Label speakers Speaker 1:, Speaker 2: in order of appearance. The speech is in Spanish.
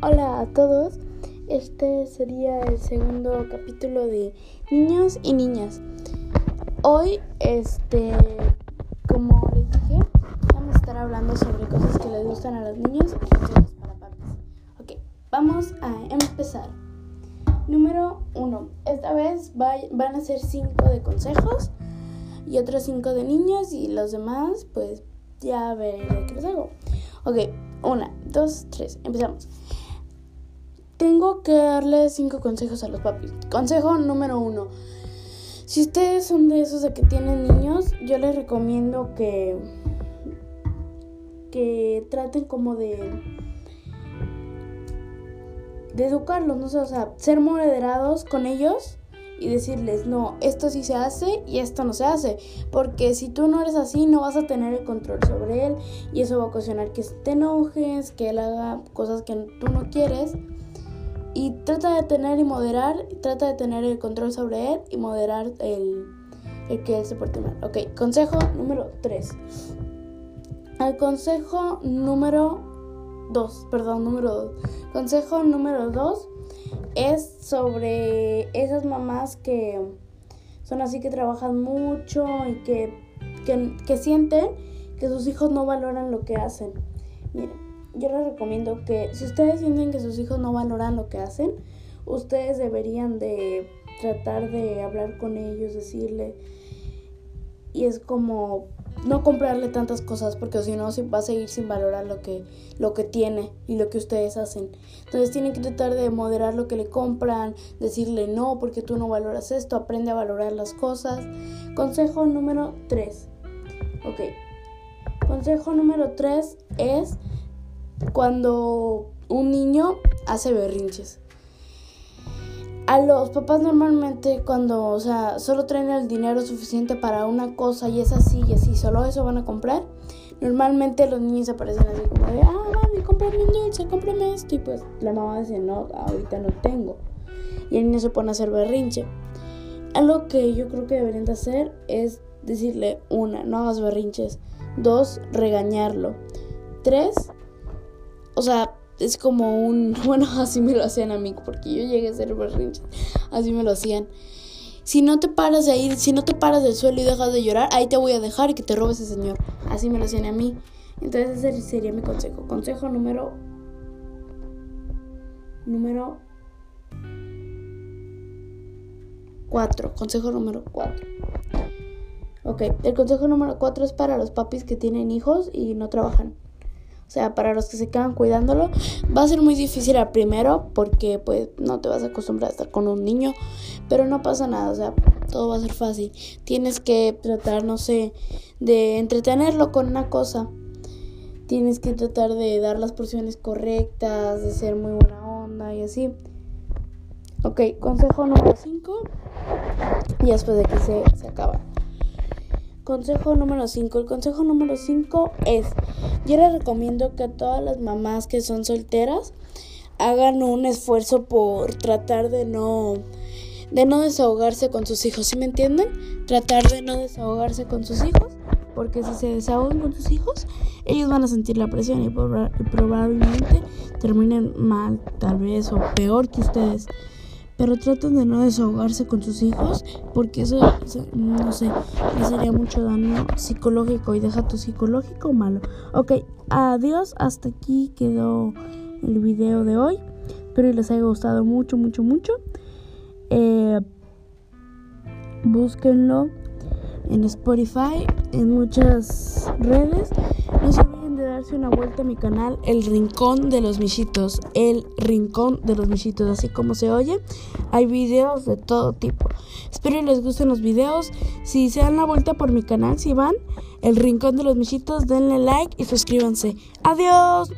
Speaker 1: Hola a todos. Este sería el segundo capítulo de Niños y Niñas. Hoy, este, como les dije, vamos a estar hablando sobre cosas que les gustan a los niños y consejos para papis. Ok, vamos a empezar. Número uno. Esta vez van a ser cinco de consejos y otros cinco de niños y los demás, pues ya veré qué les hago. Ok, una, dos, tres, empezamos. Tengo que darle cinco consejos a los papis. Consejo número uno. Si ustedes son de esos de que tienen niños, yo les recomiendo que que traten como de de educarlos, no sé, o sea, ser moderados con ellos y decirles, no, esto sí se hace y esto no se hace. Porque si tú no eres así, no vas a tener el control sobre él y eso va a ocasionar que te enojes, que él haga cosas que tú no quieres. Y trata de tener y moderar, trata de tener el control sobre él y moderar el, el que él se porte mal. Ok, consejo número 3. El consejo número 2, perdón, número 2. Consejo número 2 es sobre esas mamás que son así que trabajan mucho y que, que, sienten que sus hijos no valoran lo que hacen. Miren, yo les recomiendo que si ustedes sienten que sus hijos no valoran lo que hacen, ustedes deberían de tratar de hablar con ellos, decirle, y es como no comprarle tantas cosas porque si no va a seguir sin valorar lo que, lo que tiene y lo que ustedes hacen. Entonces tienen que tratar de moderar lo que le compran, decirle no porque tú no valoras esto, aprende a valorar las cosas. Consejo número 3. Ok. Consejo número 3 es cuando un niño hace berrinches a los papás normalmente cuando, o sea, solo traen el dinero suficiente para una cosa y es así y así, solo eso van a comprar. Normalmente los niños aparecen así como de, ah, mami, cómprame un dulce, cómprame esto. Y pues la mamá dice, no, ahorita no tengo. Y el niño se pone a hacer berrinche. Algo que yo creo que deberían de hacer es decirle, una, no hagas berrinches. Dos, regañarlo. Tres, o sea, es como un, bueno, así me lo hacían a mí, porque yo llegué a ser berrinche, así me lo hacían. Si no te paras de ahí, si no te paras del suelo y dejas de llorar, ahí te voy a dejar y que te robe ese señor. Así me lo hacían a mí. Entonces ese sería mi consejo. Consejo número número 4. Consejo número 4. Ok, el consejo número 4 es para los papis que tienen hijos y no trabajan. O sea, para los que se quedan cuidándolo, va a ser muy difícil al primero porque pues no te vas a acostumbrar a estar con un niño, pero no pasa nada, o sea, todo va a ser fácil. Tienes que tratar, no sé, de entretenerlo con una cosa. Tienes que tratar de dar las porciones correctas, de ser muy buena onda y así. Ok, consejo número 5. Y después de que se, se acaba. Consejo número 5. El consejo número 5 es, yo les recomiendo que todas las mamás que son solteras hagan un esfuerzo por tratar de no de no desahogarse con sus hijos, ¿sí me entienden? Tratar de no desahogarse con sus hijos, porque si se desahogan con sus hijos, ellos van a sentir la presión y probablemente terminen mal, tal vez, o peor que ustedes pero traten de no desahogarse con sus hijos porque eso, no sé, sería mucho daño psicológico y deja tu psicológico malo. Ok, adiós, hasta aquí quedó el video de hoy. Espero que les haya gustado mucho, mucho, mucho. Eh, búsquenlo en Spotify, en muchas redes. No se darse una vuelta a mi canal, El Rincón de los Michitos. El Rincón de los Michitos, así como se oye. Hay videos de todo tipo. Espero que les gusten los videos. Si se dan la vuelta por mi canal, si van, El Rincón de los Michitos, denle like y suscríbanse. Adiós.